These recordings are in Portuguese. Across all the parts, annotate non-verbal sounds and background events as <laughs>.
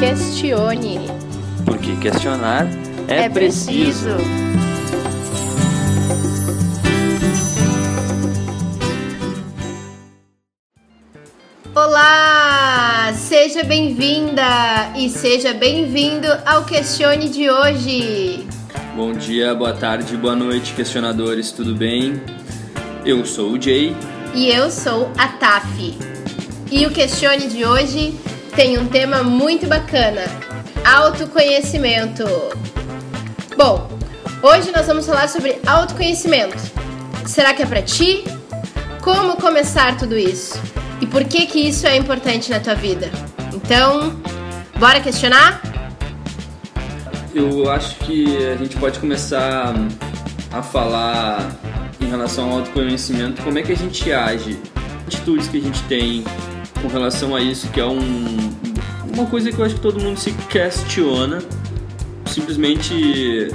Questione. Porque questionar é, É preciso. Olá! Seja bem-vinda e seja bem-vindo ao Questione de hoje. Bom dia, boa tarde, boa noite, questionadores, tudo bem? Eu sou o Jay. E eu sou a Taf. E o Questione de hoje tem um tema muito bacana: autoconhecimento. Bom, hoje nós vamos falar sobre autoconhecimento. Será que é pra ti? Como começar tudo isso? E por que que isso é importante na tua vida? Então, bora questionar? Eu acho que a gente pode começar a falar em relação ao autoconhecimento, como é que a gente age, atitudes que a gente tem com relação a isso, que é um, uma coisa que eu acho que todo mundo se questiona, simplesmente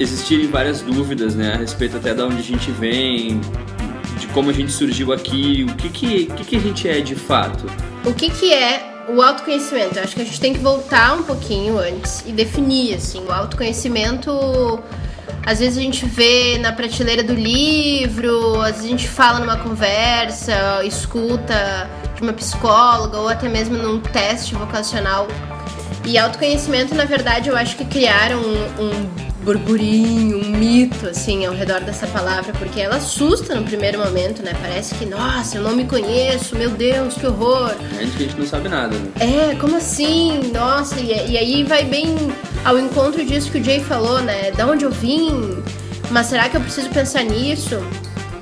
existirem várias dúvidas, né, a respeito até de onde a gente vem, de como a gente surgiu aqui, o que que, que, que a gente é de fato. O que que é o autoconhecimento? Eu acho que a gente tem que voltar um pouquinho antes e definir, assim, o autoconhecimento... Às vezes a gente vê na prateleira do livro, às vezes a gente fala numa conversa, escuta de uma psicóloga ou até mesmo num teste vocacional. E autoconhecimento, na verdade, eu acho que criaram um, um burburinho, um mito, assim, ao redor dessa palavra, porque ela assusta no primeiro momento, né? Parece que, nossa, eu não me conheço, meu Deus, que horror. A gente, a gente não sabe nada, né? É, como assim? Nossa, e, e aí vai bem ao encontro disso que o Jay falou, né? Da onde eu vim? Mas será que eu preciso pensar nisso?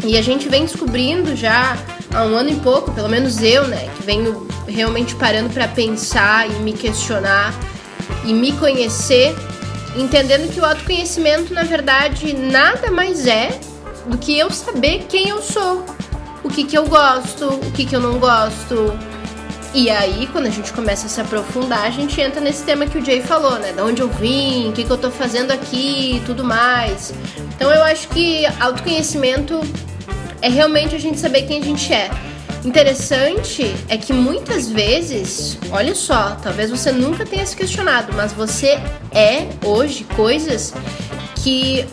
E a gente vem descobrindo já há um ano e pouco, pelo menos eu, né? Que venho realmente parando para pensar e me questionar e me conhecer, entendendo que o autoconhecimento, na verdade, nada mais é do que eu saber quem eu sou, o que, que eu gosto, o que, que eu não gosto, e aí, quando a gente começa a se aprofundar, a gente entra nesse tema que o Jay falou, né? Da onde eu vim, o que, que eu tô fazendo aqui e tudo mais. Então eu acho que autoconhecimento é realmente a gente saber quem a gente é. Interessante é que muitas vezes, olha só, talvez você nunca tenha se questionado, mas você é hoje coisas que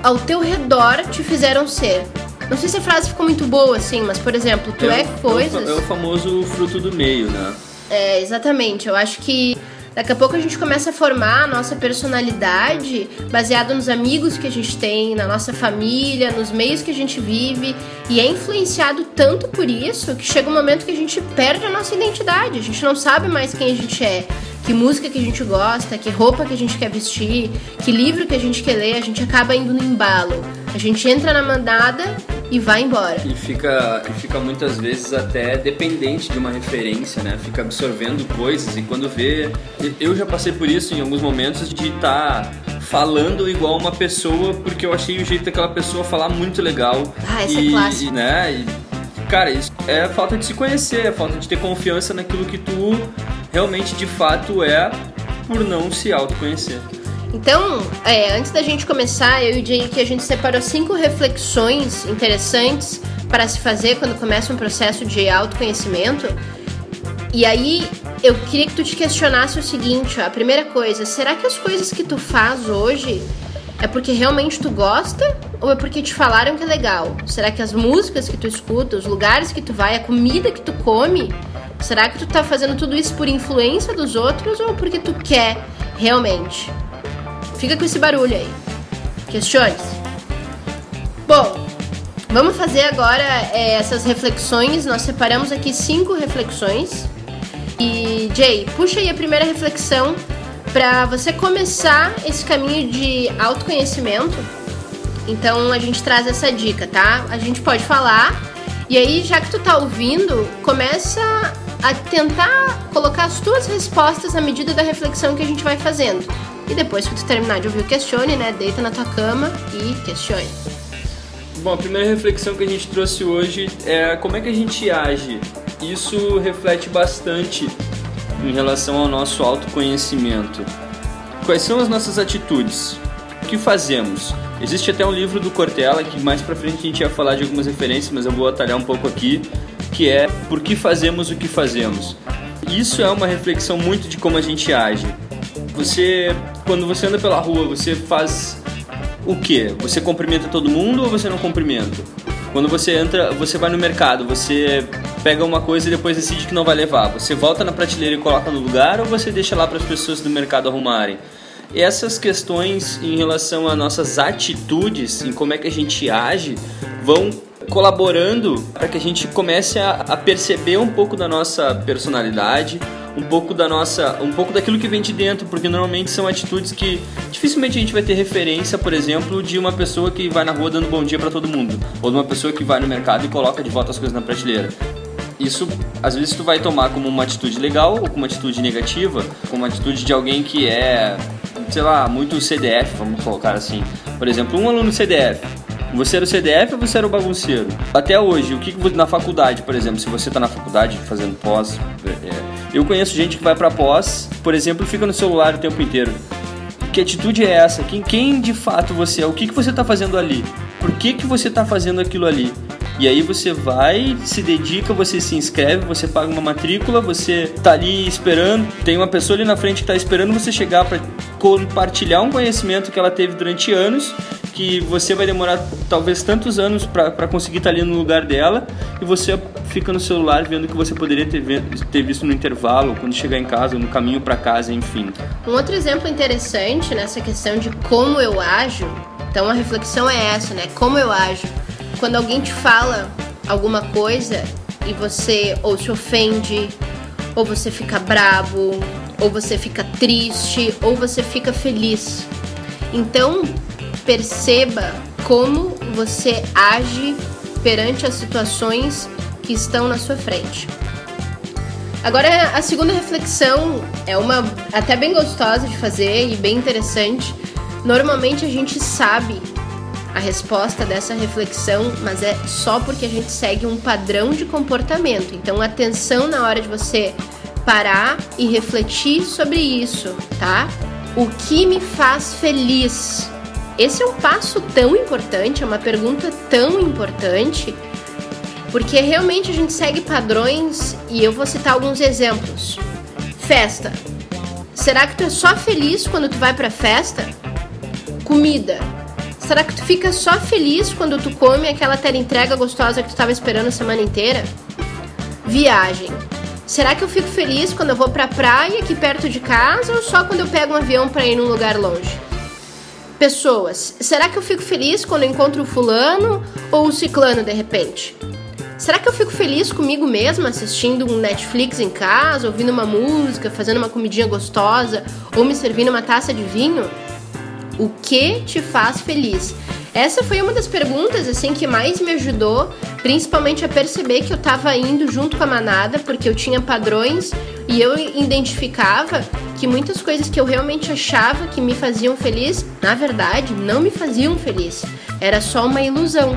ao teu redor te fizeram ser. Não sei se a frase ficou muito boa, assim, mas, por exemplo, tu é, o- coisas. É o famoso fruto do meio, né? É, exatamente. Eu acho que daqui a pouco a gente começa a formar a nossa personalidade baseado nos amigos que a gente tem, na nossa família, nos meios que a gente vive. E é influenciado tanto por isso que chega um momento que a gente perde a nossa identidade. A gente não sabe mais quem a gente é. Que música que a gente gosta, que roupa que a gente quer vestir, que livro que a gente quer ler, a gente acaba indo no embalo. A gente entra na mandada e vai embora. E fica, e fica muitas vezes até dependente de uma referência, né? Fica absorvendo coisas e quando vê. Eu já passei por isso em alguns momentos de estar falando igual uma pessoa porque eu achei o jeito daquela pessoa falar muito legal. Ah, esse é e, clássico. e, né? E, cara, isso é falta de se conhecer, é falta de ter confiança naquilo que tu realmente de fato é por não se autoconhecer. Então, é, antes da gente começar, eu e o aqui, a gente separou cinco reflexões interessantes para se fazer quando começa um processo de autoconhecimento. E aí, eu queria que tu te questionasse o seguinte, ó, a primeira coisa, será que as coisas que tu faz hoje é porque realmente tu gosta ou é porque te falaram que é legal? Será que as músicas que tu escuta, os lugares que tu vai, a comida que tu come, será que tu tá fazendo tudo isso por influência dos outros ou porque tu quer realmente? Fica com esse barulho aí. Questione-se. Bom, vamos fazer agora é, essas reflexões. Nós separamos aqui cinco reflexões. E, Jay, puxa aí a primeira reflexão para você começar esse caminho de autoconhecimento. Então a gente traz essa dica, tá? A gente pode falar e aí, já que tu tá ouvindo, começa a tentar colocar as tuas respostas à medida da reflexão que a gente vai fazendo. E depois que tu terminar de ouvir o questione, né, deita na tua cama e questione. Bom, a primeira reflexão que a gente trouxe hoje é como é que a gente age. Isso reflete bastante em relação ao nosso autoconhecimento. Quais são as nossas atitudes? O que fazemos? Existe até um livro do Cortella que mais pra frente a gente ia falar de algumas referências, mas eu vou atalhar um pouco aqui, que é por que fazemos o que fazemos. Isso é uma reflexão muito de como a gente age. Você, quando você anda pela rua, você faz o que? Você cumprimenta todo mundo ou você não cumprimenta? Quando você entra, você vai no mercado, você pega uma coisa e depois decide que não vai levar. Você volta na prateleira e coloca no lugar ou você deixa lá para as pessoas do mercado arrumarem? essas questões em relação a nossas atitudes, em como é que a gente age, vão colaborando para que a gente comece a, a, perceber um pouco da nossa personalidade, um pouco da nossa, um pouco daquilo que vem de dentro, porque normalmente são atitudes que dificilmente a gente vai ter referência, por exemplo, de uma pessoa que vai na rua dando bom dia para todo mundo, ou de uma pessoa que vai no mercado e coloca de volta as coisas na prateleira. Isso, às vezes, tu vai tomar como uma atitude legal ou como uma atitude negativa, como uma atitude de alguém que é sei lá, muito CDF, vamos colocar assim. Por exemplo, um aluno CDF. Você era o CDF ou você era o bagunceiro? Até hoje, o que, que na faculdade, por exemplo, se você está na faculdade fazendo pós, é, é, eu conheço gente que vai para pós, por exemplo, fica no celular o tempo inteiro. Que atitude é essa? Quem, quem de fato você é? O que, que você está fazendo ali? Por que, que você está fazendo aquilo ali? E aí você vai, se dedica, você se inscreve, você paga uma matrícula, você tá ali esperando, tem uma pessoa ali na frente que tá esperando você chegar para compartilhar um conhecimento que ela teve durante anos, que você vai demorar talvez tantos anos para conseguir estar tá ali no lugar dela, e você fica no celular vendo que você poderia ter, ter visto no intervalo, quando chegar em casa, no caminho para casa, enfim. Um outro exemplo interessante nessa questão de como eu ajo, então a reflexão é essa, né? Como eu ajo quando alguém te fala alguma coisa e você ou se ofende, ou você fica bravo, ou você fica triste, ou você fica feliz. Então, perceba como você age perante as situações que estão na sua frente. Agora, a segunda reflexão é uma até bem gostosa de fazer e bem interessante. Normalmente a gente sabe a resposta dessa reflexão, mas é só porque a gente segue um padrão de comportamento. Então, atenção na hora de você parar e refletir sobre isso, tá? O que me faz feliz? Esse é um passo tão importante, é uma pergunta tão importante, porque realmente a gente segue padrões e eu vou citar alguns exemplos. Festa. Será que tu é só feliz quando tu vai pra festa? Comida Será que tu fica só feliz quando tu come aquela entrega gostosa que tu estava esperando a semana inteira? Viagem. Será que eu fico feliz quando eu vou pra praia aqui perto de casa ou só quando eu pego um avião para ir num lugar longe? Pessoas. Será que eu fico feliz quando encontro o fulano ou o ciclano de repente? Será que eu fico feliz comigo mesma assistindo um Netflix em casa, ouvindo uma música, fazendo uma comidinha gostosa ou me servindo uma taça de vinho? O que te faz feliz? Essa foi uma das perguntas assim que mais me ajudou, principalmente a perceber que eu estava indo junto com a manada, porque eu tinha padrões e eu identificava que muitas coisas que eu realmente achava que me faziam feliz, na verdade, não me faziam feliz. Era só uma ilusão.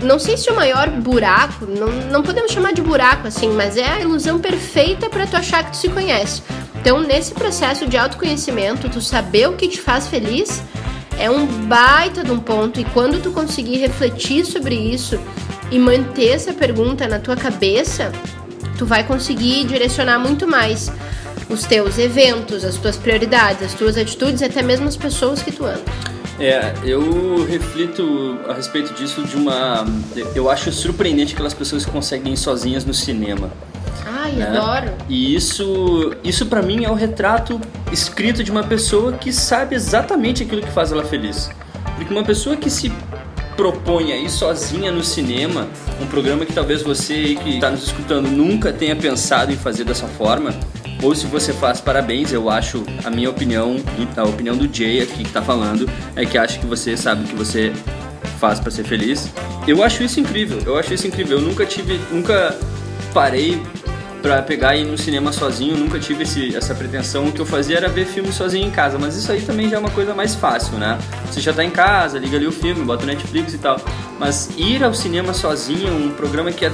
Não sei se o maior buraco, não, não podemos chamar de buraco assim, mas é a ilusão perfeita para tu achar que tu se conhece. Então, nesse processo de autoconhecimento, tu saber o que te faz feliz é um baita de um ponto. E quando tu conseguir refletir sobre isso e manter essa pergunta na tua cabeça, tu vai conseguir direcionar muito mais os teus eventos, as tuas prioridades, as tuas atitudes, até mesmo as pessoas que tu anda. É, eu reflito a respeito disso de uma. Eu acho surpreendente aquelas pessoas que conseguem ir sozinhas no cinema. Ai, né? adoro. E isso, isso para mim é o retrato escrito de uma pessoa que sabe exatamente aquilo que faz ela feliz. Porque uma pessoa que se propõe a ir sozinha no cinema, um programa que talvez você que está nos escutando nunca tenha pensado em fazer dessa forma, ou se você faz, parabéns, eu acho, a minha opinião, a opinião do Jay aqui que está falando, é que acha que você sabe o que você faz para ser feliz. Eu acho isso incrível, eu acho isso incrível. Eu nunca tive, nunca parei pra pegar e ir no cinema sozinho, nunca tive esse, essa pretensão. O que eu fazia era ver filme sozinho em casa, mas isso aí também já é uma coisa mais fácil, né? Você já tá em casa, liga ali o filme, bota o Netflix e tal. Mas ir ao cinema sozinho, um programa que é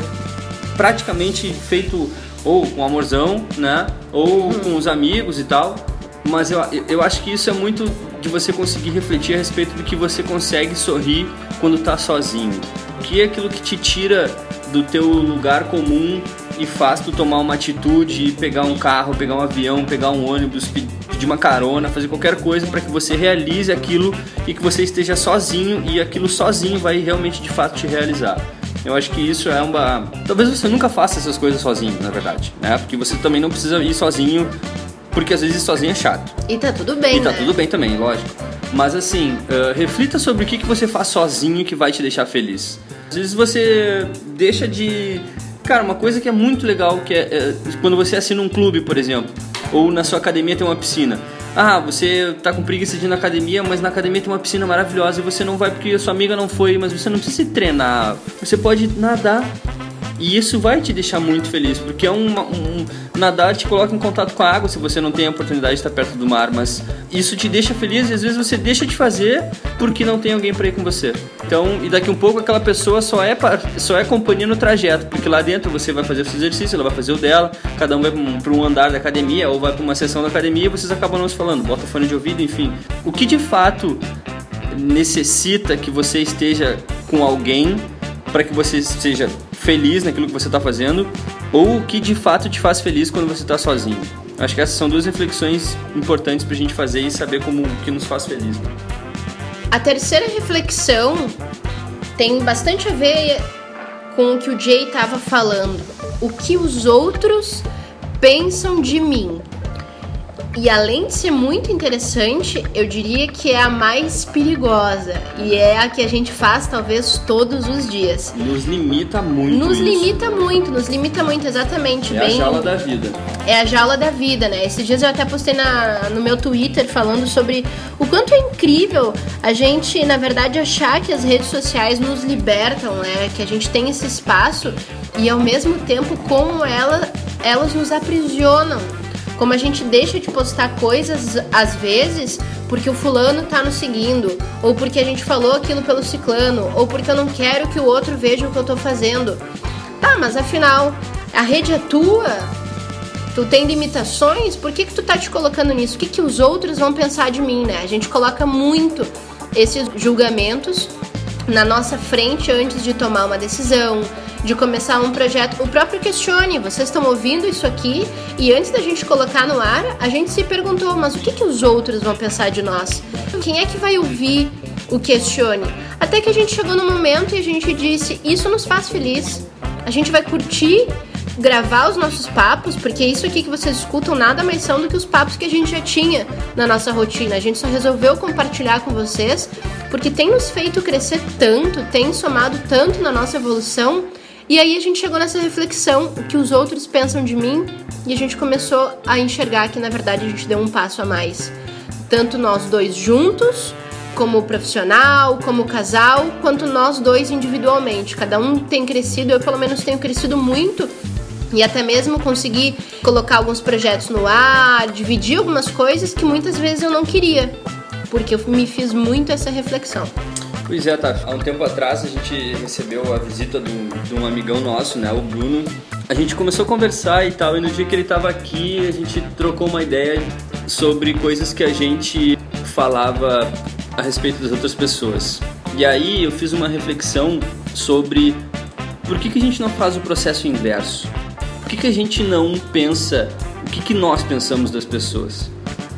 praticamente feito ou com amorzão, né? Ou hum. com os amigos e tal. Mas eu, eu acho que isso é muito de você conseguir refletir a respeito do que você consegue sorrir quando tá sozinho. Que que é aquilo que te tira do teu lugar comum e faz tu tomar uma atitude, pegar um carro, pegar um avião, pegar um ônibus, pedir uma carona, fazer qualquer coisa para que você realize aquilo e que você esteja sozinho e aquilo sozinho vai realmente de fato te realizar. Eu acho que isso é uma. Talvez você nunca faça essas coisas sozinho, na verdade, né? Porque você também não precisa ir sozinho, porque às vezes ir sozinho é chato. E tá tudo bem. E tá né? tudo bem também, lógico. Mas assim, uh, reflita sobre o que, que você faz sozinho que vai te deixar feliz. Às vezes você deixa de. Cara, uma coisa que é muito legal que é, é quando você assina um clube, por exemplo, ou na sua academia tem uma piscina. Ah, você tá com preguiça de ir na academia, mas na academia tem uma piscina maravilhosa e você não vai porque a sua amiga não foi, mas você não precisa treinar. Você pode nadar e isso vai te deixar muito feliz, porque é um, nadar te coloca em contato com a água se você não tem a oportunidade de estar perto do mar, mas isso te deixa feliz e às vezes você deixa de fazer porque não tem alguém para ir com você. Então, e daqui um pouco aquela pessoa só é só é companhia no trajeto, porque lá dentro você vai fazer o seu exercício, ela vai fazer o dela, cada um vai para um andar da academia ou vai para uma sessão da academia e vocês acabam não se falando, bota fone de ouvido, enfim. O que de fato necessita que você esteja com alguém para que você seja feliz naquilo que você está fazendo ou o que de fato te faz feliz quando você está sozinho. Acho que essas são duas reflexões importantes para a gente fazer e saber como que nos faz feliz. Né? A terceira reflexão tem bastante a ver com o que o Jay estava falando. O que os outros pensam de mim. E além de ser muito interessante, eu diria que é a mais perigosa e é a que a gente faz talvez todos os dias. Nos limita muito. Nos isso. limita muito, nos limita muito, exatamente. É bem... a jaula da vida. É a jaula da vida, né? Esses dias eu até postei na, no meu Twitter falando sobre o quanto é incrível a gente, na verdade, achar que as redes sociais nos libertam, né? Que a gente tem esse espaço e ao mesmo tempo como ela, elas nos aprisionam como a gente deixa de postar coisas às vezes porque o fulano tá nos seguindo, ou porque a gente falou aquilo pelo ciclano, ou porque eu não quero que o outro veja o que eu tô fazendo. Tá, mas afinal, a rede é tua, tu tem limitações, por que, que tu tá te colocando nisso? O que, que os outros vão pensar de mim, né? A gente coloca muito esses julgamentos na nossa frente antes de tomar uma decisão, de começar um projeto. O próprio Questione, vocês estão ouvindo isso aqui e antes da gente colocar no ar, a gente se perguntou, mas o que, que os outros vão pensar de nós? Quem é que vai ouvir o Questione? Até que a gente chegou no momento e a gente disse, isso nos faz feliz. A gente vai curtir gravar os nossos papos, porque isso aqui que vocês escutam nada mais são do que os papos que a gente já tinha na nossa rotina. A gente só resolveu compartilhar com vocês porque tem nos feito crescer tanto, tem somado tanto na nossa evolução e aí a gente chegou nessa reflexão, o que os outros pensam de mim, e a gente começou a enxergar que na verdade a gente deu um passo a mais. Tanto nós dois juntos, como profissional, como casal, quanto nós dois individualmente. Cada um tem crescido, eu pelo menos tenho crescido muito e até mesmo conseguir colocar alguns projetos no ar, dividir algumas coisas que muitas vezes eu não queria, porque eu me fiz muito essa reflexão. Pois é, tá. Há um tempo atrás a gente recebeu a visita do, de um amigão nosso, né, o Bruno. A gente começou a conversar e tal, e no dia que ele estava aqui, a gente trocou uma ideia sobre coisas que a gente falava a respeito das outras pessoas. E aí eu fiz uma reflexão sobre por que, que a gente não faz o processo inverso? Por que, que a gente não pensa o que, que nós pensamos das pessoas?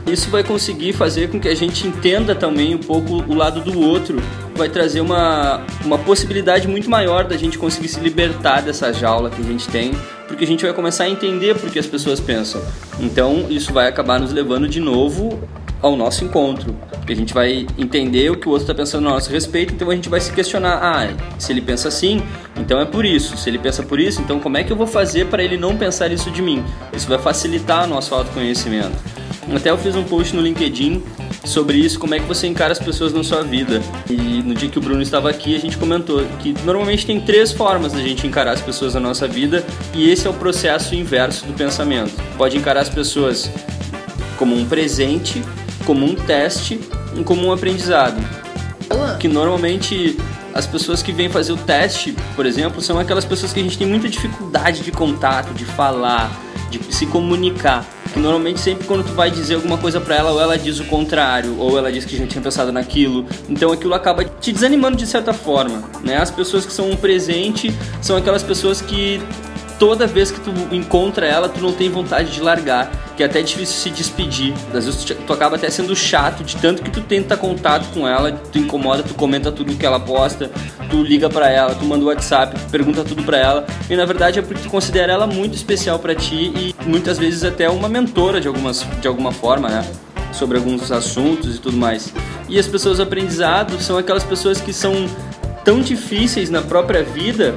Isso vai conseguir fazer com que a gente entenda também um pouco o lado do outro vai trazer uma, uma possibilidade muito maior da gente conseguir se libertar dessa jaula que a gente tem, porque a gente vai começar a entender por que as pessoas pensam. Então, isso vai acabar nos levando de novo ao nosso encontro. Porque a gente vai entender o que o outro está pensando a nosso respeito, então a gente vai se questionar: ah, se ele pensa assim, então é por isso. Se ele pensa por isso, então como é que eu vou fazer para ele não pensar isso de mim? Isso vai facilitar o nosso autoconhecimento. Até eu fiz um post no LinkedIn sobre isso, como é que você encara as pessoas na sua vida. E no dia que o Bruno estava aqui, a gente comentou que normalmente tem três formas da gente encarar as pessoas na nossa vida, e esse é o processo inverso do pensamento. Pode encarar as pessoas como um presente, como um teste e como um aprendizado. Que normalmente as pessoas que vêm fazer o teste, por exemplo, são aquelas pessoas que a gente tem muita dificuldade de contato, de falar, de se comunicar. Que normalmente sempre quando tu vai dizer alguma coisa para ela, ou ela diz o contrário, ou ela diz que já tinha pensado naquilo. Então aquilo acaba te desanimando de certa forma, né? As pessoas que são um presente são aquelas pessoas que toda vez que tu encontra ela, tu não tem vontade de largar, que é até difícil se despedir. Às vezes tu, tu acaba até sendo chato de tanto que tu tenta contato com ela, tu incomoda, tu comenta tudo que ela posta, tu liga para ela, tu manda o WhatsApp, tu pergunta tudo para ela, e na verdade é porque tu considera ela muito especial para ti e muitas vezes até uma mentora de algumas de alguma forma, né? Sobre alguns assuntos e tudo mais. E as pessoas aprendizado são aquelas pessoas que são tão difíceis na própria vida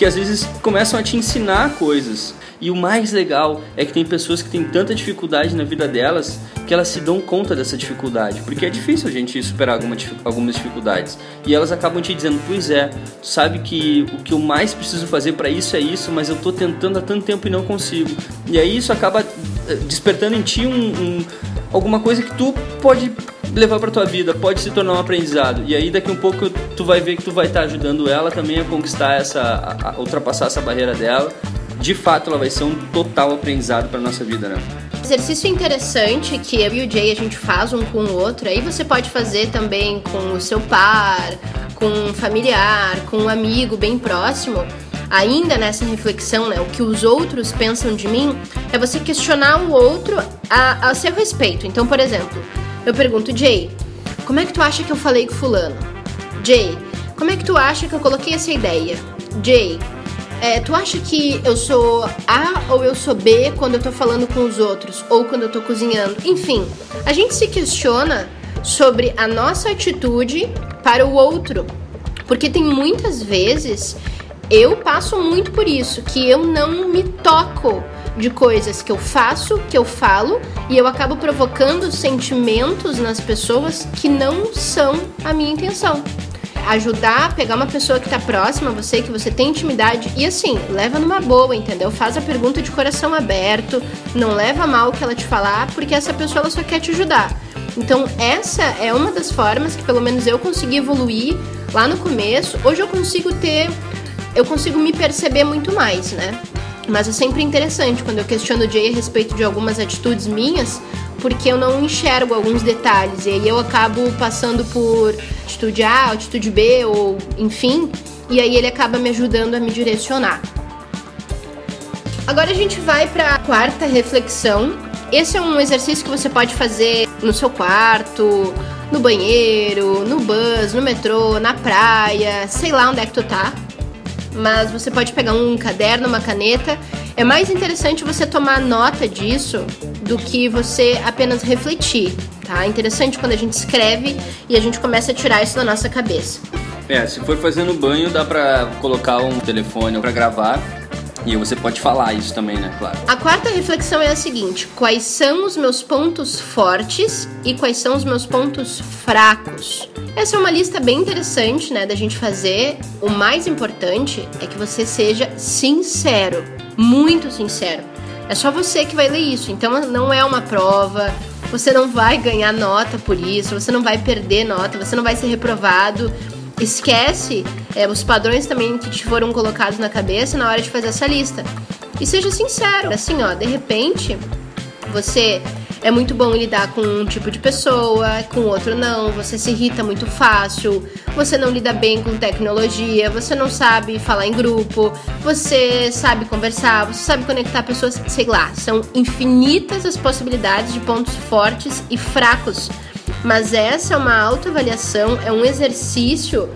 que às vezes começam a te ensinar coisas. E o mais legal é que tem pessoas que têm tanta dificuldade na vida delas que elas se dão conta dessa dificuldade, porque é difícil a gente superar alguma, algumas dificuldades. E elas acabam te dizendo: "Pois é, tu sabe que o que eu mais preciso fazer para isso é isso, mas eu tô tentando há tanto tempo e não consigo". E aí isso acaba eh, despertando em ti um, um alguma coisa que tu pode levar para tua vida, pode se tornar um aprendizado. E aí daqui um pouco tu vai ver que tu vai estar tá ajudando ela também a conquistar essa, a, a ultrapassar essa barreira dela. De fato, ela vai ser um total aprendizado para nossa vida, né? Exercício interessante que eu e o Jay a gente faz um com o outro. Aí você pode fazer também com o seu par, com um familiar, com um amigo bem próximo ainda nessa reflexão, né, o que os outros pensam de mim, é você questionar o outro a, a seu respeito. Então, por exemplo, eu pergunto, Jay, como é que tu acha que eu falei com fulano? Jay, como é que tu acha que eu coloquei essa ideia? Jay, é, tu acha que eu sou A ou eu sou B quando eu tô falando com os outros? Ou quando eu tô cozinhando? Enfim, a gente se questiona sobre a nossa atitude para o outro. Porque tem muitas vezes, eu passo muito por isso, que eu não me toco de coisas que eu faço, que eu falo, e eu acabo provocando sentimentos nas pessoas que não são a minha intenção. Ajudar, pegar uma pessoa que tá próxima a você, que você tem intimidade, e assim, leva numa boa, entendeu? Faz a pergunta de coração aberto, não leva mal o que ela te falar, porque essa pessoa ela só quer te ajudar. Então, essa é uma das formas que pelo menos eu consegui evoluir lá no começo. Hoje eu consigo ter eu consigo me perceber muito mais, né? Mas é sempre interessante quando eu questiono o Jay a respeito de algumas atitudes minhas, porque eu não enxergo alguns detalhes. E aí eu acabo passando por atitude A, atitude B, ou enfim, e aí ele acaba me ajudando a me direcionar. Agora a gente vai para a quarta reflexão. Esse é um exercício que você pode fazer no seu quarto, no banheiro, no bus, no metrô, na praia, sei lá onde é que tu tá mas você pode pegar um caderno, uma caneta. É mais interessante você tomar nota disso do que você apenas refletir, tá? É interessante quando a gente escreve e a gente começa a tirar isso da nossa cabeça. É, se for fazendo banho, dá pra colocar um telefone para gravar e você pode falar isso também, né? Claro. A quarta reflexão é a seguinte: quais são os meus pontos fortes e quais são os meus pontos fracos? Essa é uma lista bem interessante, né, da gente fazer. O mais importante é que você seja sincero, muito sincero. É só você que vai ler isso, então não é uma prova, você não vai ganhar nota por isso, você não vai perder nota, você não vai ser reprovado esquece é, os padrões também que te foram colocados na cabeça na hora de fazer essa lista. E seja sincero, assim, ó, de repente você é muito bom lidar com um tipo de pessoa, com outro não, você se irrita muito fácil, você não lida bem com tecnologia, você não sabe falar em grupo, você sabe conversar, você sabe conectar pessoas, sei lá, são infinitas as possibilidades de pontos fortes e fracos mas essa é uma autoavaliação, é um exercício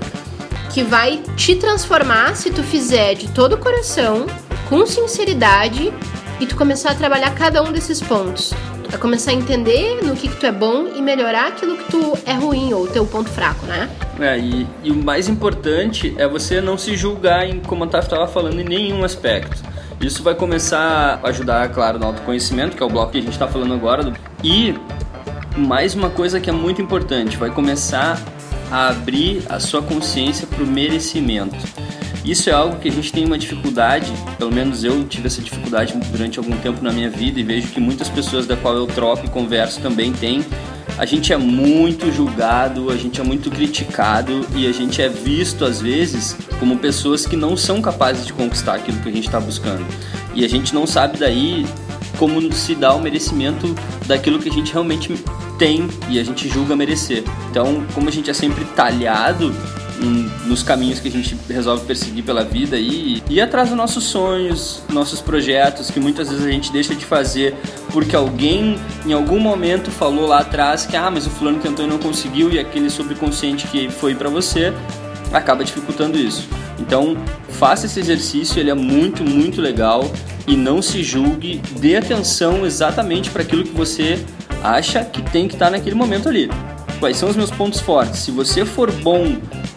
que vai te transformar se tu fizer de todo o coração, com sinceridade e tu começar a trabalhar cada um desses pontos. A começar a entender no que, que tu é bom e melhorar aquilo que tu é ruim ou teu ponto fraco, né? É, e, e o mais importante é você não se julgar, em, como a Taf estava falando, em nenhum aspecto. Isso vai começar a ajudar, claro, no autoconhecimento, que é o bloco que a gente está falando agora. E mais uma coisa que é muito importante, vai começar a abrir a sua consciência para o merecimento. Isso é algo que a gente tem uma dificuldade, pelo menos eu tive essa dificuldade durante algum tempo na minha vida e vejo que muitas pessoas da qual eu troco e converso também têm. A gente é muito julgado, a gente é muito criticado e a gente é visto às vezes como pessoas que não são capazes de conquistar aquilo que a gente está buscando. E a gente não sabe daí como se dá o merecimento daquilo que a gente realmente tem e a gente julga merecer. Então, como a gente é sempre talhado nos caminhos que a gente resolve perseguir pela vida e ir atrás dos nossos sonhos, nossos projetos, que muitas vezes a gente deixa de fazer porque alguém em algum momento falou lá atrás que ah, mas o fulano tentou e não conseguiu e aquele subconsciente que foi para você acaba dificultando isso. Então, faça esse exercício, ele é muito, muito legal e não se julgue, dê atenção exatamente para aquilo que você acha que tem que estar tá naquele momento ali. Quais são os meus pontos fortes? Se você for bom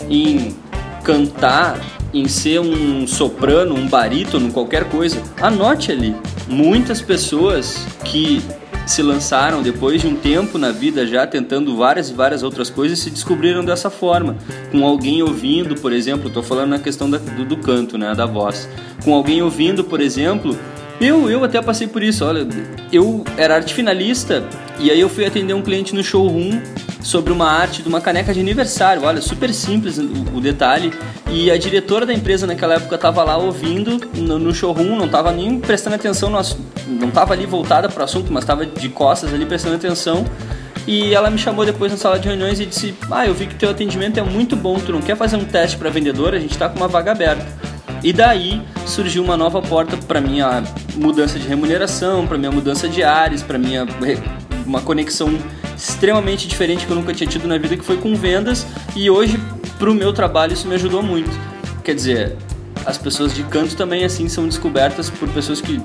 em cantar, em ser um soprano, um barítono, qualquer coisa, anote ali. Muitas pessoas que se lançaram depois de um tempo na vida já tentando várias e várias outras coisas se descobriram dessa forma com alguém ouvindo por exemplo estou falando na questão da, do, do, canto né da voz com alguém ouvindo por exemplo eu eu até passei por isso olha eu era arte finalista e aí eu fui atender um cliente no showroom sobre uma arte de uma caneca de aniversário. Olha, super simples o, detalhe. E a diretora da empresa naquela época estava lá ouvindo no, no, showroom, não estava nem prestando atenção, no, não estava ali voltada para o assunto, mas estava de costas ali prestando atenção. E ela me chamou depois na sala de reuniões e disse: Ah, eu vi que teu atendimento é muito bom, tu não quer fazer um teste para vendedor? A gente está com uma vaga aberta. E daí surgiu uma nova porta para minha mudança de remuneração, para minha mudança de áreas, para minha uma conexão extremamente diferente que eu nunca tinha tido na vida, que foi com vendas, e hoje, pro meu trabalho, isso me ajudou muito. Quer dizer, as pessoas de canto também, assim, são descobertas por pessoas que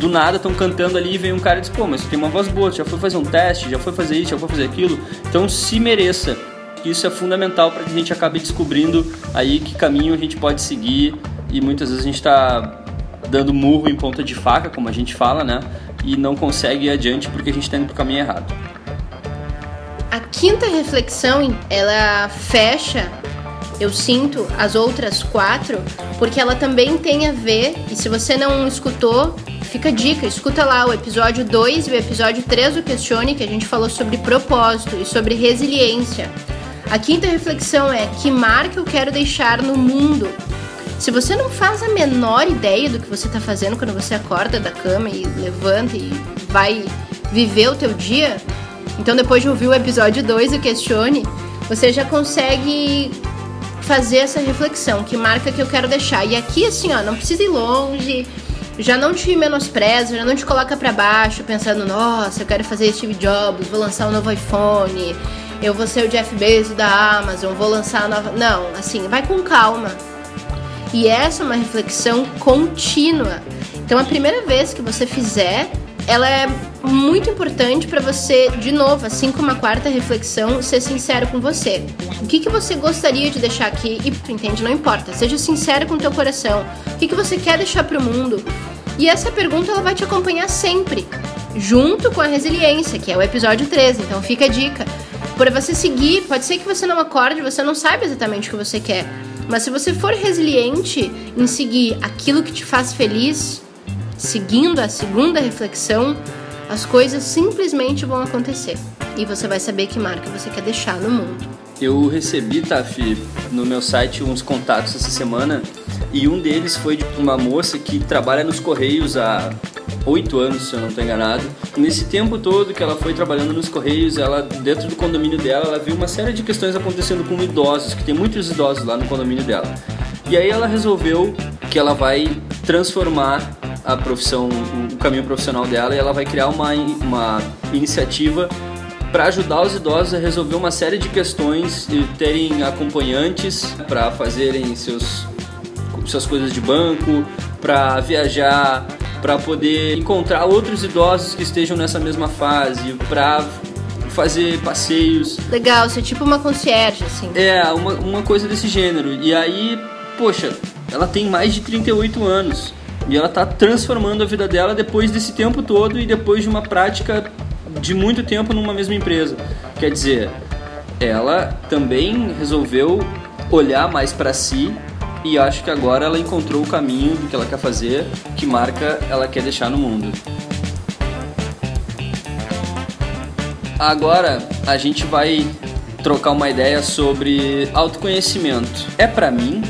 do nada estão cantando ali e vem um cara e diz, pô, mas tem uma voz boa, já foi fazer um teste, já foi fazer isso, já foi fazer aquilo. Então se mereça. Isso é fundamental para que a gente acabe descobrindo aí que caminho a gente pode seguir e muitas vezes a gente está dando murro em ponta de faca, como a gente fala, né? E não consegue ir adiante porque a gente está indo pro caminho errado. A quinta reflexão, ela fecha, eu sinto, as outras quatro, porque ela também tem a ver, e se você não escutou, fica a dica, escuta lá o episódio 2 e o episódio 3 do Questione, que a gente falou sobre propósito e sobre resiliência. A quinta reflexão é: que marca eu quero deixar no mundo? Se você não faz a menor ideia do que você está fazendo quando você acorda da cama e levanta e vai viver o teu dia, então, depois de ouvir o episódio 2 do Questione, você já consegue fazer essa reflexão, que marca que eu quero deixar. E aqui, assim, ó, não precisa ir longe, já não te menospreza, já não te coloca para baixo, pensando, nossa, eu quero fazer Steve Jobs, vou lançar um novo iPhone, eu vou ser o Jeff Bezos da Amazon, vou lançar a nova. Não, assim, vai com calma. E essa é uma reflexão contínua. Então, a primeira vez que você fizer, ela é muito importante para você, de novo, assim como a quarta reflexão, ser sincero com você. O que, que você gostaria de deixar aqui? E entende, não importa. Seja sincero com o teu coração. O que, que você quer deixar para o mundo? E essa pergunta ela vai te acompanhar sempre, junto com a resiliência, que é o episódio 13. Então fica a dica. Por você seguir, pode ser que você não acorde, você não saiba exatamente o que você quer. Mas se você for resiliente em seguir aquilo que te faz feliz, seguindo a segunda reflexão, as coisas simplesmente vão acontecer e você vai saber que marca você quer deixar no mundo. Eu recebi, Tafi, no meu site uns contatos essa semana e um deles foi de uma moça que trabalha nos Correios há oito anos, se eu não estou enganado. Nesse tempo todo que ela foi trabalhando nos Correios, ela dentro do condomínio dela, ela viu uma série de questões acontecendo com idosos, que tem muitos idosos lá no condomínio dela. E aí ela resolveu que ela vai transformar a profissão, o caminho profissional dela e ela vai criar uma, uma iniciativa para ajudar os idosos a resolver uma série de questões e terem acompanhantes para fazerem seus suas coisas de banco, para viajar, para poder encontrar outros idosos que estejam nessa mesma fase, para fazer passeios. Legal, ser tipo uma concierge, assim. É, uma, uma coisa desse gênero. E aí, poxa, ela tem mais de 38 anos. E ela está transformando a vida dela depois desse tempo todo e depois de uma prática de muito tempo numa mesma empresa. Quer dizer, ela também resolveu olhar mais para si e acho que agora ela encontrou o caminho do que ela quer fazer, que marca ela quer deixar no mundo. Agora a gente vai trocar uma ideia sobre autoconhecimento. É para mim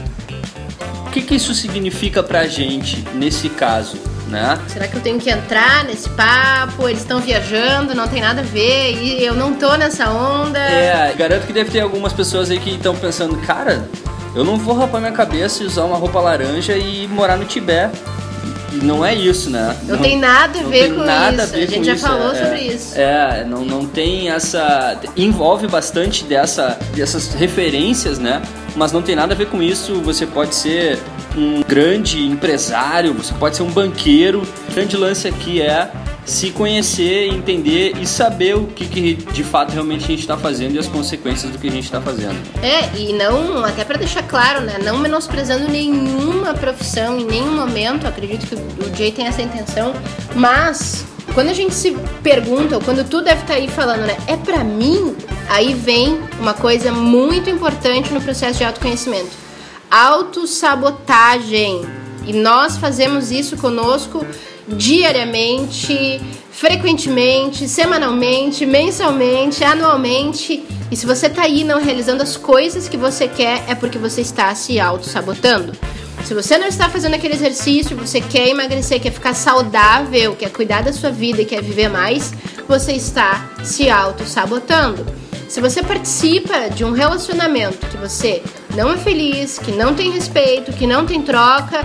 o que, que isso significa para a gente nesse caso? né? Será que eu tenho que entrar nesse papo? Eles estão viajando, não tem nada a ver e eu não tô nessa onda. É, garanto que deve ter algumas pessoas aí que estão pensando, cara, eu não vou rapar minha cabeça e usar uma roupa laranja e morar no Tibete. E não é isso, né? Não, não tem nada a ver com nada isso. A, a gente já isso. falou é, sobre isso. É, não, não tem essa. Envolve bastante dessa, dessas referências, né? Mas não tem nada a ver com isso. Você pode ser um grande empresário, você pode ser um banqueiro. O grande lance aqui é se conhecer, entender e saber o que, que de fato realmente a gente está fazendo e as consequências do que a gente está fazendo. É, e não, até para deixar claro, né, não menosprezando nenhuma profissão em nenhum momento, acredito que o Jay tem essa intenção, mas quando a gente se pergunta, ou quando tu deve estar tá aí falando, né, é para mim, aí vem uma coisa muito importante no processo de autoconhecimento. Autossabotagem. E nós fazemos isso conosco diariamente, frequentemente, semanalmente, mensalmente, anualmente. E se você tá aí não realizando as coisas que você quer, é porque você está se auto-sabotando. Se você não está fazendo aquele exercício, você quer emagrecer, quer ficar saudável, quer cuidar da sua vida e quer viver mais, você está se auto-sabotando. Se você participa de um relacionamento que você não é feliz, que não tem respeito, que não tem troca,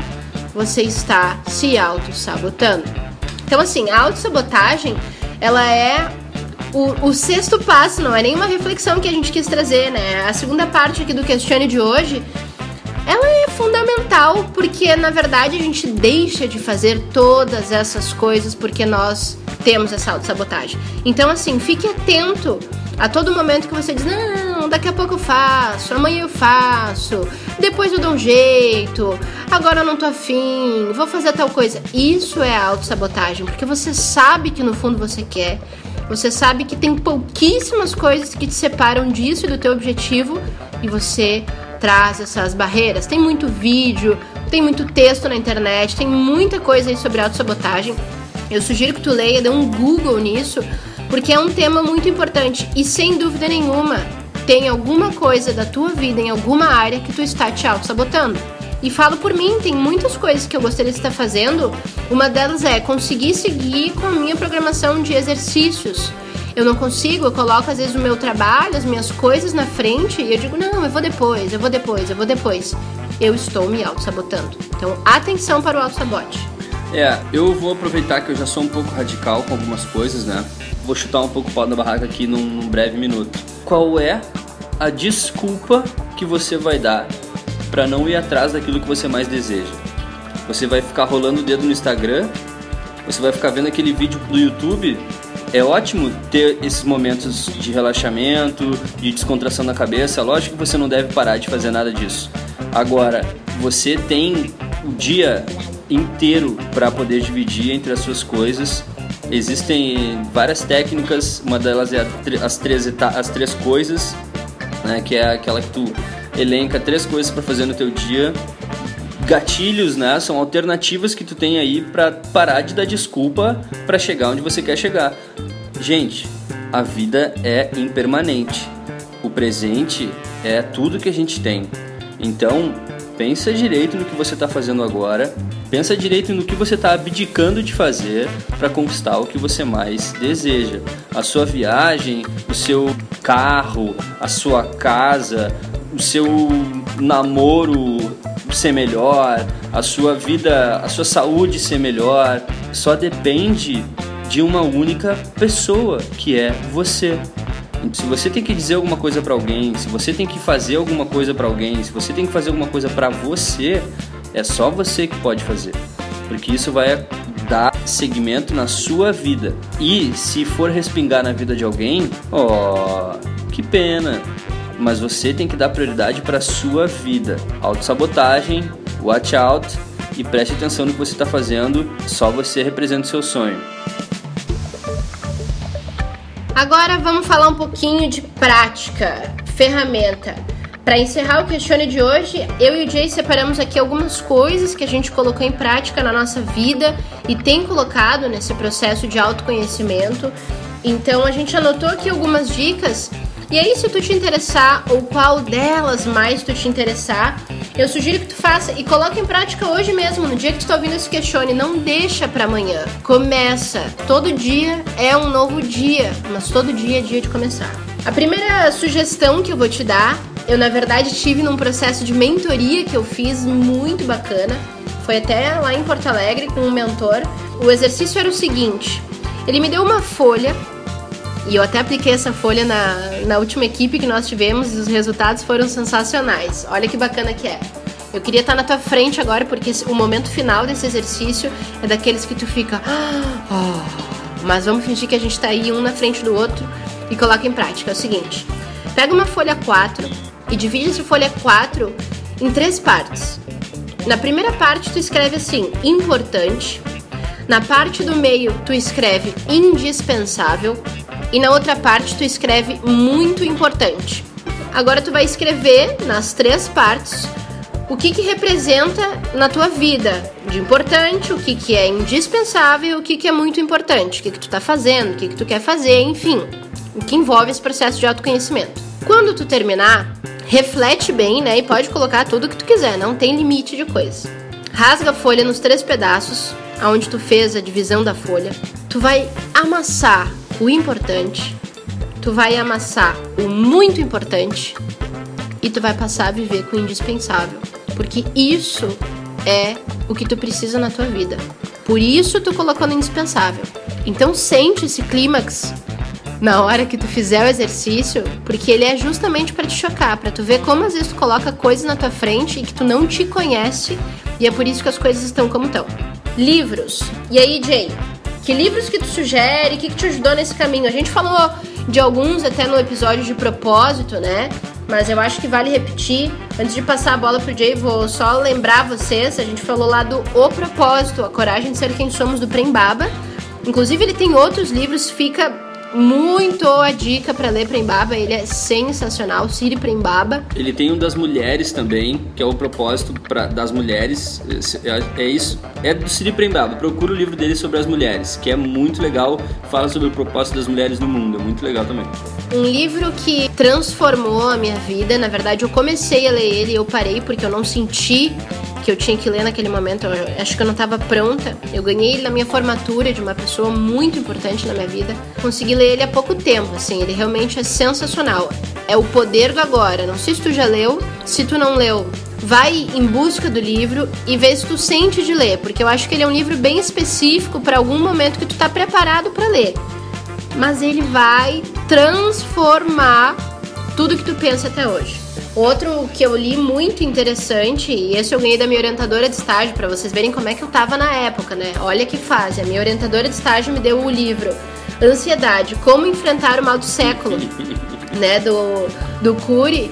você está se auto-sabotando. Então, assim, a autossabotagem, ela é o, o, sexto passo, não é nenhuma reflexão que a gente quis trazer, né? A segunda parte aqui do Questione de hoje, ela é fundamental porque, na verdade, a gente deixa de fazer todas essas coisas porque nós temos essa autossabotagem. Então, assim, fique atento a todo momento que você diz, não, daqui a pouco eu faço, amanhã eu faço, depois eu dou um jeito, agora eu não tô afim, vou fazer tal coisa. Isso é autossabotagem, porque você sabe que no fundo você quer, você sabe que tem pouquíssimas coisas que te separam disso e do teu objetivo e você traz essas barreiras. Tem muito vídeo, tem muito texto na internet, tem muita coisa aí sobre autossabotagem. Eu sugiro que tu leia, dê um Google nisso, porque é um tema muito importante e sem dúvida nenhuma tem alguma coisa da tua vida em alguma área que tu está te auto-sabotando. E falo por mim, tem muitas coisas que eu gostaria de estar fazendo. Uma delas é conseguir seguir com a minha programação de exercícios. Eu não consigo, eu coloco às vezes o meu trabalho, as minhas coisas na frente e eu digo, não, eu vou depois, eu vou depois, eu vou depois. Eu estou me auto-sabotando. Então, atenção para o auto-sabote. É, eu vou aproveitar que eu já sou um pouco radical com algumas coisas, né? Vou chutar um pouco o pau da barraca aqui num, num breve minuto. Qual é a desculpa que você vai dar para não ir atrás daquilo que você mais deseja? Você vai ficar rolando o dedo no Instagram? Você vai ficar vendo aquele vídeo do YouTube? É ótimo ter esses momentos de relaxamento, de descontração na cabeça. Lógico que você não deve parar de fazer nada disso. Agora, você tem o dia inteiro para poder dividir entre as suas coisas Existem várias técnicas, uma delas é as três, as três coisas, né, que é aquela que tu elenca três coisas para fazer no teu dia. Gatilhos, né, são alternativas que tu tem aí para parar de dar desculpa para chegar onde você quer chegar. Gente, a vida é impermanente. O presente é tudo que a gente tem. Então, pensa direito no que você está fazendo agora Pensa direito no que você está abdicando de fazer para conquistar o que você mais deseja. A sua viagem, o seu carro, a sua casa, o seu namoro ser melhor, a sua vida, a sua saúde ser melhor, só depende de uma única pessoa, que é você. Se você tem que dizer alguma coisa para alguém, se você tem que fazer alguma coisa para alguém, se você tem que fazer alguma coisa para você, é só você que pode fazer, porque isso vai dar segmento na sua vida. E se for respingar na vida de alguém, ó, oh, que pena. Mas você tem que dar prioridade para sua vida. Autossabotagem, watch out e preste atenção no que você está fazendo. Só você representa o seu sonho. Agora vamos falar um pouquinho de prática, ferramenta. Para encerrar o Questione de hoje, eu e o Jay separamos aqui algumas coisas que a gente colocou em prática na nossa vida e tem colocado nesse processo de autoconhecimento. Então a gente anotou aqui algumas dicas E aí, se tu te interessar, ou qual delas mais tu te interessar, eu sugiro que tu faça e coloque em prática hoje mesmo, no dia que tu tá ouvindo esse questione. Não deixa para amanhã. Começa. Todo dia é um novo dia, mas todo dia é dia de começar. A primeira sugestão que eu vou te dar, eu na verdade tive num processo de mentoria que eu fiz muito bacana. Foi até lá em Porto Alegre com um mentor. O exercício era o seguinte: ele me deu uma folha e eu até apliquei essa folha na, na última equipe que nós tivemos e os resultados foram sensacionais. Olha que bacana que é. Eu queria estar na tua frente agora porque o momento final desse exercício é daqueles que tu fica. Oh, mas vamos fingir que a gente está aí um na frente do outro e coloca em prática. É o seguinte: pega uma folha 4 e divide essa folha 4 em três partes. Na primeira parte, tu escreve assim: importante. Na parte do meio, tu escreve indispensável e na outra parte tu escreve muito importante. Agora tu vai escrever nas três partes o que, que representa na tua vida de importante, o que, que é indispensável, o que, que é muito importante, o que, que tu tá fazendo, o que, que tu quer fazer, enfim, o que envolve esse processo de autoconhecimento. Quando tu terminar, reflete bem, né? E pode colocar tudo que tu quiser, não tem limite de coisa. Rasga a folha nos três pedaços, aonde tu fez a divisão da folha. Tu vai amassar o importante, tu vai amassar o muito importante e tu vai passar a viver com o indispensável, porque isso é o que tu precisa na tua vida. Por isso tu colocou no indispensável. Então sente esse clímax na hora que tu fizer o exercício, porque ele é justamente para te chocar, para tu ver como às vezes tu coloca coisas na tua frente e que tu não te conhece, e é por isso que as coisas estão como estão. Livros. E aí, Jay? Que livros que tu sugere? O que, que te ajudou nesse caminho? A gente falou de alguns até no episódio de propósito, né? Mas eu acho que vale repetir. Antes de passar a bola pro Jay, vou só lembrar vocês. A gente falou lá do O Propósito, A Coragem de Ser Quem Somos, do Prembaba. Inclusive, ele tem outros livros, fica muito a dica para ler Prembaba, ele é sensacional, Siri Prembaba. Ele tem um das mulheres também, que é o propósito pra, das mulheres, é, é isso, é do Siri Prembaba, procura o livro dele sobre as mulheres, que é muito legal, fala sobre o propósito das mulheres no mundo, é muito legal também. Um livro que transformou a minha vida, na verdade eu comecei a ler ele e eu parei porque eu não senti que eu tinha que ler naquele momento. Eu acho que eu não estava pronta. Eu ganhei ele na minha formatura de uma pessoa muito importante na minha vida. Consegui ler ele há pouco tempo, assim. Ele realmente é sensacional. É o poder do agora. Não sei se tu já leu. Se tu não leu, vai em busca do livro e vê se tu sente de ler, porque eu acho que ele é um livro bem específico para algum momento que tu tá preparado para ler. Mas ele vai transformar tudo que tu pensa até hoje. Outro que eu li muito interessante, e esse eu ganhei da minha orientadora de estágio, para vocês verem como é que eu tava na época, né? Olha que fase. A minha orientadora de estágio me deu o livro Ansiedade, Como Enfrentar o Mal do Século, <laughs> né? Do, do Cury.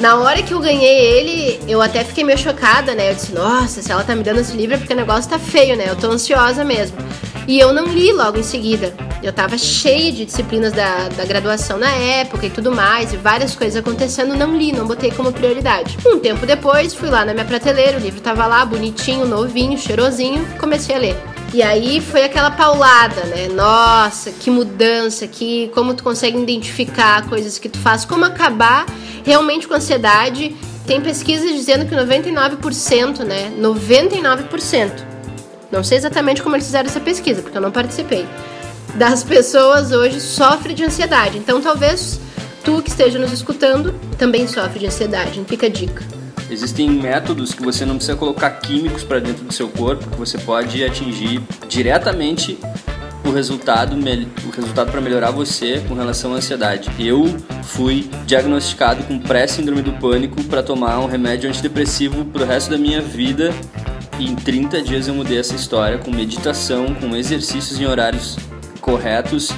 Na hora que eu ganhei ele, eu até fiquei meio chocada, né? Eu disse, nossa, se ela tá me dando esse livro é porque o negócio tá feio, né? Eu tô ansiosa mesmo. E eu não li logo em seguida. Eu tava cheia de disciplinas da, da graduação na época e tudo mais, e várias coisas acontecendo, não li, não botei como prioridade. Um tempo depois, fui lá na minha prateleira, o livro tava lá, bonitinho, novinho, cheirosinho, comecei a ler. E aí foi aquela paulada, né? Nossa, que mudança, que como tu consegue identificar coisas que tu faz, como acabar realmente com a ansiedade. Tem pesquisas dizendo que 99%, né? 99% não sei exatamente como eles fizeram essa pesquisa, porque eu não participei. Das pessoas hoje sofre de ansiedade. Então talvez tu que esteja nos escutando também sofre de ansiedade. Fica a dica. Existem métodos que você não precisa colocar químicos para dentro do seu corpo, que você pode atingir diretamente o resultado, o resultado para melhorar você com relação à ansiedade. Eu fui diagnosticado com pré-síndrome do pânico para tomar um remédio antidepressivo para o resto da minha vida e em 30 dias eu mudei essa história com meditação, com exercícios em horários corretos.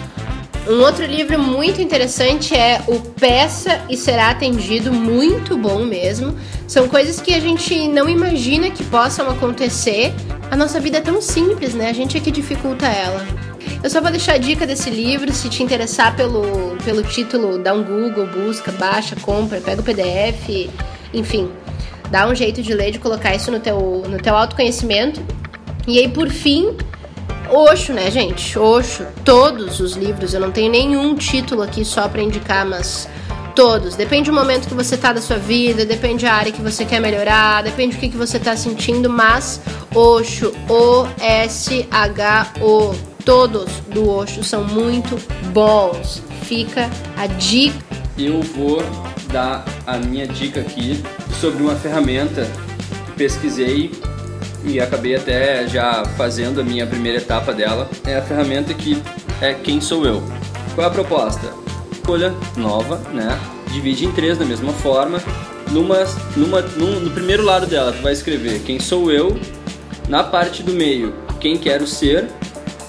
Um outro livro muito interessante é o Peça e Será Atendido, muito bom mesmo. São coisas que a gente não imagina que possam acontecer. A nossa vida é tão simples, né? A gente é que dificulta ela. Eu só vou deixar a dica desse livro, se te interessar pelo, pelo título, dá um Google, busca, baixa, compra, pega o PDF, enfim dá um jeito de ler, de colocar isso no teu, no teu autoconhecimento. E aí, por fim, Oxo, né, gente? Oxo. Todos os livros, eu não tenho nenhum título aqui só para indicar, mas Todos. Depende do momento que você tá da sua vida, depende da área que você quer melhorar, depende do que, que você tá sentindo, mas Osho, O-S-H-O, todos do Osho são muito bons. Fica a dica. Eu vou dar a minha dica aqui sobre uma ferramenta que pesquisei e acabei até já fazendo a minha primeira etapa dela. É a ferramenta que é Quem Sou Eu. Qual é a proposta? Folha nova, né? Divide em três da mesma forma. Numa, numa, num, no primeiro lado dela, tu vai escrever Quem Sou Eu. Na parte do meio, Quem Quero Ser.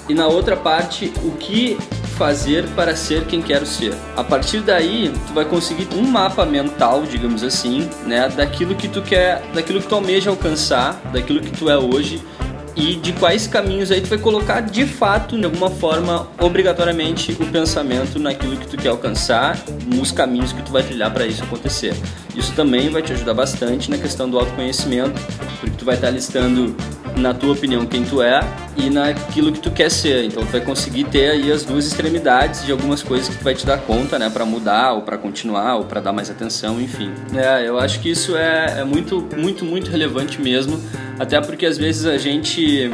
E na outra parte, o que fazer para ser quem quero ser. A partir daí, tu vai conseguir um mapa mental, digamos assim, né, daquilo que tu quer, daquilo que tu almeja alcançar, daquilo que tu é hoje e de quais caminhos aí tu vai colocar de fato, de alguma forma, obrigatoriamente o pensamento naquilo que tu quer alcançar, nos caminhos que tu vai trilhar para isso acontecer. Isso também vai te ajudar bastante na questão do autoconhecimento, porque tu vai estar listando na tua opinião quem tu é e naquilo que tu quer ser. Então tu vai conseguir ter aí as duas extremidades de algumas coisas que tu vai te dar conta, né, para mudar ou para continuar ou para dar mais atenção, enfim. É, eu acho que isso é, é muito, muito, muito relevante mesmo, até porque às vezes a gente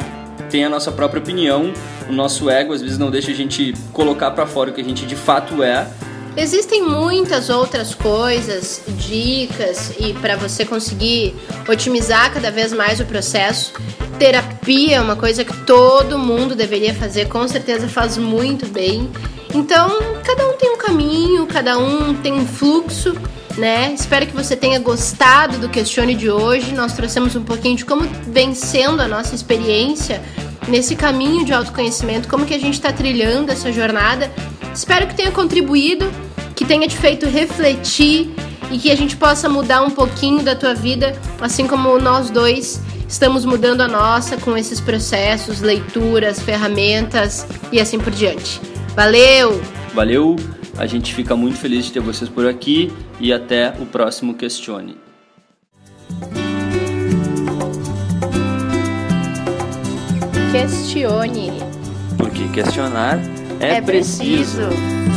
tem a nossa própria opinião, o nosso ego às vezes não deixa a gente colocar para fora o que a gente de fato é Existem muitas outras coisas, dicas e para você conseguir otimizar cada vez mais o processo. Terapia é uma coisa que todo mundo deveria fazer, com certeza faz muito bem. Então, cada um tem um caminho, cada um tem um fluxo, né? Espero que você tenha gostado do Questione de hoje. Nós trouxemos um pouquinho de como vem sendo a nossa experiência nesse caminho de autoconhecimento, como que a gente está trilhando essa jornada Espero que tenha contribuído, que tenha te feito refletir e que a gente possa mudar um pouquinho da tua vida, assim como nós dois estamos mudando a nossa com esses processos, leituras, ferramentas e assim por diante. Valeu! Valeu! A gente fica muito feliz de ter vocês por aqui e até o próximo Questione. Questione. Porque questionar é, é preciso. preciso.